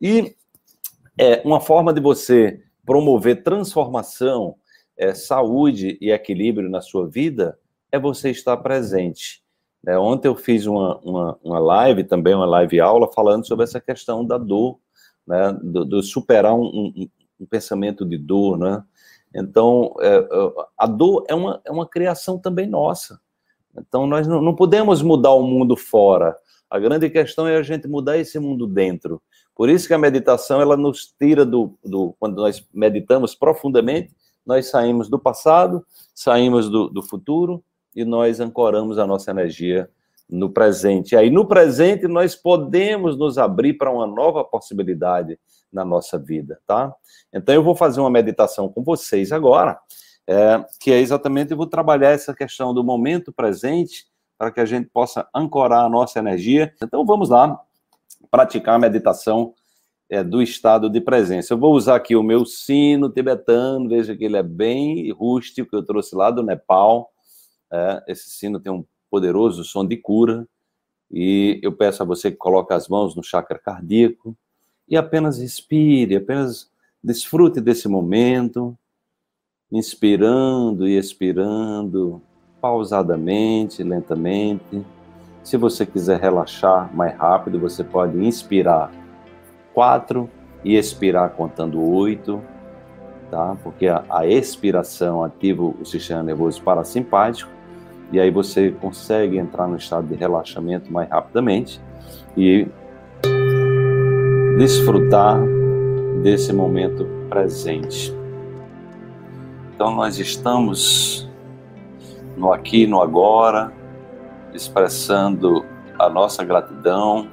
E é, uma forma de você promover transformação, é, saúde e equilíbrio na sua vida é você estar presente. É, ontem eu fiz uma, uma, uma, live, também uma live aula, falando sobre essa questão da dor, né, do, do superar um, um, um, pensamento de dor, né? Então, é, a dor é uma, é uma criação também nossa. Então, nós não, não podemos mudar o mundo fora. A grande questão é a gente mudar esse mundo dentro. Por isso que a meditação, ela nos tira do, do quando nós meditamos profundamente, nós saímos do passado, saímos do, do futuro e nós ancoramos a nossa energia no presente. E aí, no presente, nós podemos nos abrir para uma nova possibilidade na nossa vida, tá? Então, eu vou fazer uma meditação com vocês agora, é, que é exatamente, eu vou trabalhar essa questão do momento presente, para que a gente possa ancorar a nossa energia. Então, vamos lá, praticar a meditação é, do estado de presença. Eu vou usar aqui o meu sino tibetano, veja que ele é bem rústico, que eu trouxe lá do Nepal. É, esse sino tem um poderoso som de cura. E eu peço a você que coloque as mãos no chakra cardíaco e apenas respire, apenas desfrute desse momento, inspirando e expirando pausadamente, lentamente. Se você quiser relaxar mais rápido, você pode inspirar quatro e expirar contando oito, tá? Porque a, a expiração ativa o sistema nervoso parasimpático e aí você consegue entrar no estado de relaxamento mais rapidamente e desfrutar desse momento presente. Então nós estamos no aqui, no agora, expressando a nossa gratidão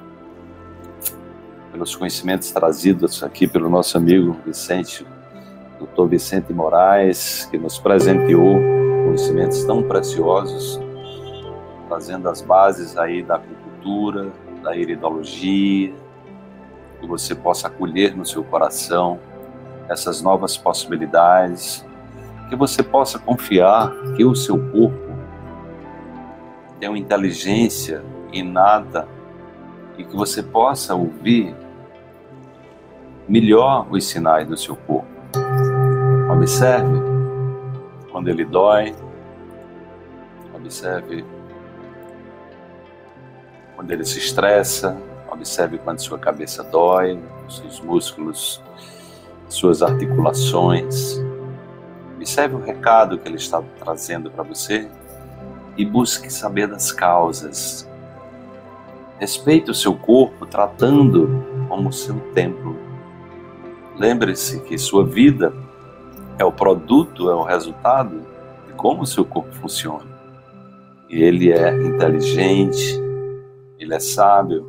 pelos conhecimentos trazidos aqui pelo nosso amigo Vicente, doutor Vicente Moraes, que nos presenteou conhecimentos tão preciosos, trazendo as bases aí da acupuntura, da iridologia, que você possa acolher no seu coração essas novas possibilidades, que você possa confiar que o seu corpo tem uma inteligência inata e que você possa ouvir melhor os sinais do seu corpo. Observe quando ele dói. Observe quando ele se estressa. Observe quando sua cabeça dói, seus músculos, suas articulações. Observe o recado que ele está trazendo para você e busque saber das causas. Respeite o seu corpo, tratando como seu templo. Lembre-se que sua vida é o produto, é o resultado de como o seu corpo funciona. E ele é inteligente, ele é sábio.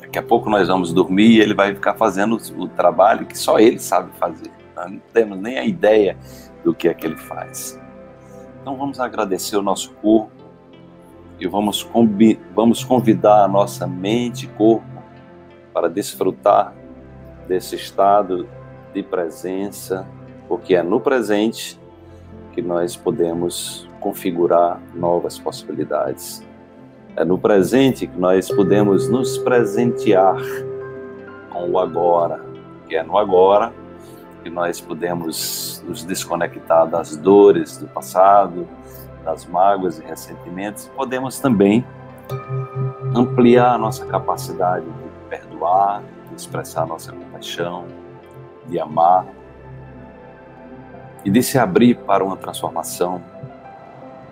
Daqui a pouco nós vamos dormir e ele vai ficar fazendo o trabalho que só ele sabe fazer. Nós não temos nem a ideia do que é que ele faz. Então vamos agradecer o nosso corpo e vamos, vamos convidar a nossa mente e corpo para desfrutar desse estado de presença, porque é no presente que nós podemos configurar novas possibilidades. É no presente que nós podemos nos presentear com o agora, que é no agora que nós podemos nos desconectar das dores do passado, das mágoas e ressentimentos, podemos também ampliar a nossa capacidade de perdoar, de expressar nossa compaixão, de amar e de se abrir para uma transformação,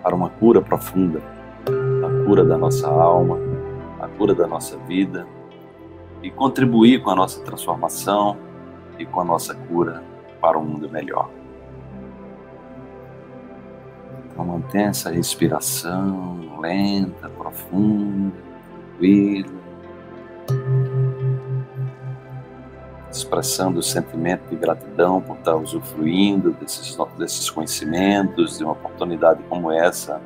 para uma cura profunda, a cura da nossa alma, a cura da nossa vida e contribuir com a nossa transformação e com a nossa cura para um mundo melhor. Então mantenha essa respiração lenta, profunda, tranquila expressando o sentimento de gratidão por estar usufruindo desses, desses conhecimentos, de uma oportunidade como essa.